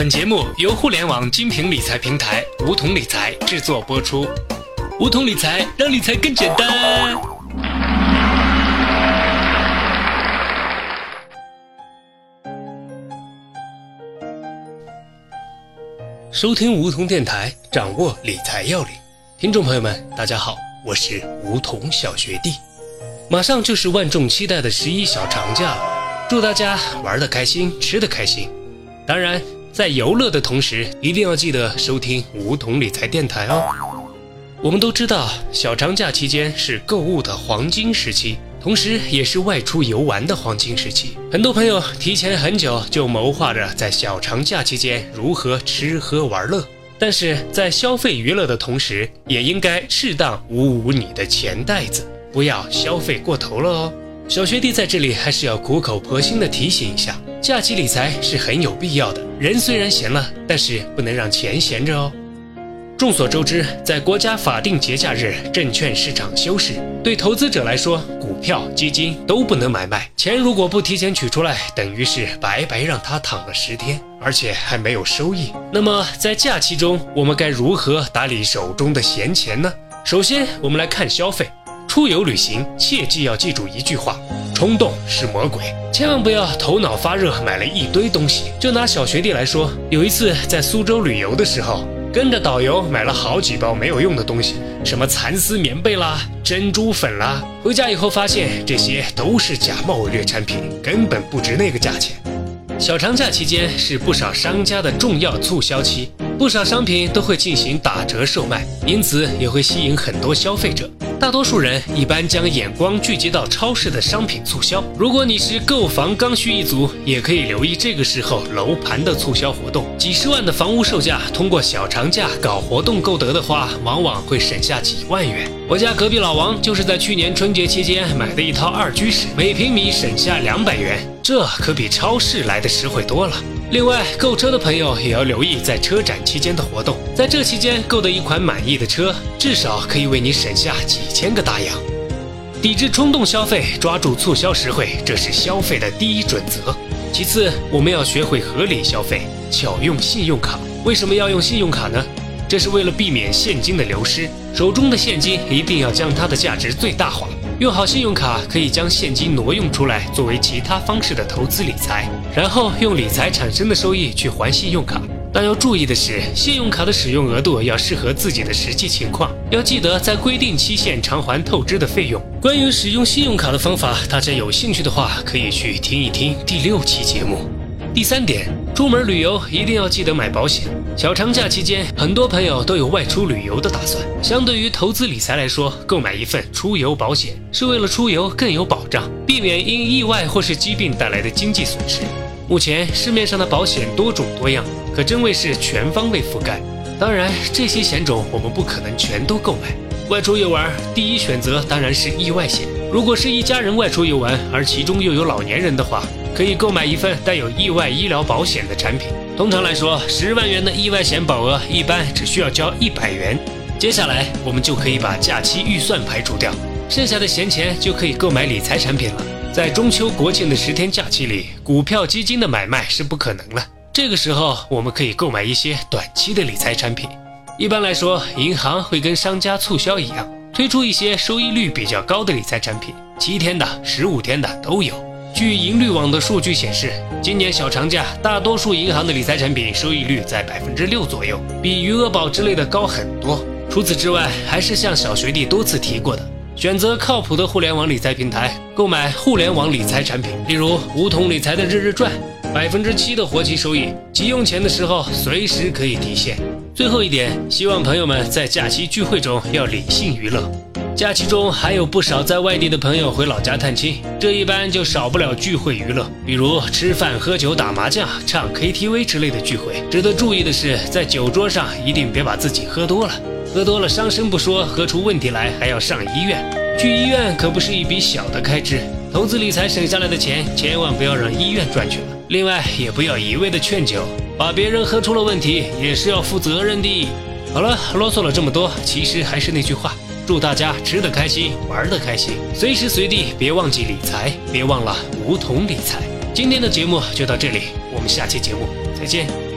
本节目由互联网精品理财平台梧桐理财制作播出。梧桐理财让理财更简单。收听梧桐电台，掌握理财要领。听众朋友们，大家好，我是梧桐小学弟。马上就是万众期待的十一小长假了，祝大家玩的开心，吃的开心。当然，在游乐的同时，一定要记得收听梧桐理财电台哦。我们都知道，小长假期间是购物的黄金时期，同时也是外出游玩的黄金时期。很多朋友提前很久就谋划着在小长假期间如何吃喝玩乐，但是在消费娱乐的同时，也应该适当捂捂你的钱袋子，不要消费过头了哦。小学弟在这里还是要苦口婆心的提醒一下。假期理财是很有必要的。人虽然闲了，但是不能让钱闲着哦。众所周知，在国家法定节假日，证券市场休市，对投资者来说，股票、基金都不能买卖。钱如果不提前取出来，等于是白白让它躺了十天，而且还没有收益。那么在假期中，我们该如何打理手中的闲钱呢？首先，我们来看消费。出游旅行，切记要记住一句话：冲动是魔鬼，千万不要头脑发热买了一堆东西。就拿小学弟来说，有一次在苏州旅游的时候，跟着导游买了好几包没有用的东西，什么蚕丝棉被啦、珍珠粉啦，回家以后发现这些都是假冒伪劣产品，根本不值那个价钱。小长假期间是不少商家的重要促销期，不少商品都会进行打折售卖，因此也会吸引很多消费者。大多数人一般将眼光聚集到超市的商品促销。如果你是购房刚需一族，也可以留意这个时候楼盘的促销活动。几十万的房屋售价，通过小长假搞活动购得的话，往往会省下几万元。我家隔壁老王就是在去年春节期间买的一套二居室，每平米省下两百元，这可比超市来的实惠多了。另外，购车的朋友也要留意在车展期间的活动，在这期间购得一款满意的车，至少可以为你省下几千个大洋。抵制冲动消费，抓住促销实惠，这是消费的第一准则。其次，我们要学会合理消费，巧用信用卡。为什么要用信用卡呢？这是为了避免现金的流失，手中的现金一定要将它的价值最大化。用好信用卡可以将现金挪用出来，作为其他方式的投资理财，然后用理财产生的收益去还信用卡。但要注意的是，信用卡的使用额度要适合自己的实际情况，要记得在规定期限偿还透支的费用。关于使用信用卡的方法，大家有兴趣的话可以去听一听第六期节目。第三点，出门旅游一定要记得买保险。小长假期间，很多朋友都有外出旅游的打算。相对于投资理财来说，购买一份出游保险是为了出游更有保障，避免因意外或是疾病带来的经济损失。目前市面上的保险多种多样，可真谓是全方位覆盖。当然，这些险种我们不可能全都购买。外出游玩，第一选择当然是意外险。如果是一家人外出游玩，而其中又有老年人的话，可以购买一份带有意外医疗保险的产品。通常来说，十万元的意外险保额一般只需要交一百元。接下来，我们就可以把假期预算排除掉，剩下的闲钱就可以购买理财产品了。在中秋国庆的十天假期里，股票基金的买卖是不可能了。这个时候，我们可以购买一些短期的理财产品。一般来说，银行会跟商家促销一样，推出一些收益率比较高的理财产品，七天的、十五天的都有。据银率网的数据显示，今年小长假，大多数银行的理财产品收益率在百分之六左右，比余额宝之类的高很多。除此之外，还是像小学弟多次提过的，选择靠谱的互联网理财平台，购买互联网理财产品，例如梧桐理财的日日赚，百分之七的活期收益，急用钱的时候随时可以提现。最后一点，希望朋友们在假期聚会中要理性娱乐。假期中还有不少在外地的朋友回老家探亲，这一般就少不了聚会娱乐，比如吃饭、喝酒、打麻将、唱 KTV 之类的聚会。值得注意的是，在酒桌上一定别把自己喝多了，喝多了伤身不说，喝出问题来还要上医院。去医院可不是一笔小的开支，投资理财省下来的钱千万不要让医院赚去了。另外，也不要一味的劝酒，把别人喝出了问题也是要负责任的。好了，啰嗦了这么多，其实还是那句话。祝大家吃得开心，玩得开心，随时随地别忘记理财，别忘了梧桐理财。今天的节目就到这里，我们下期节目再见。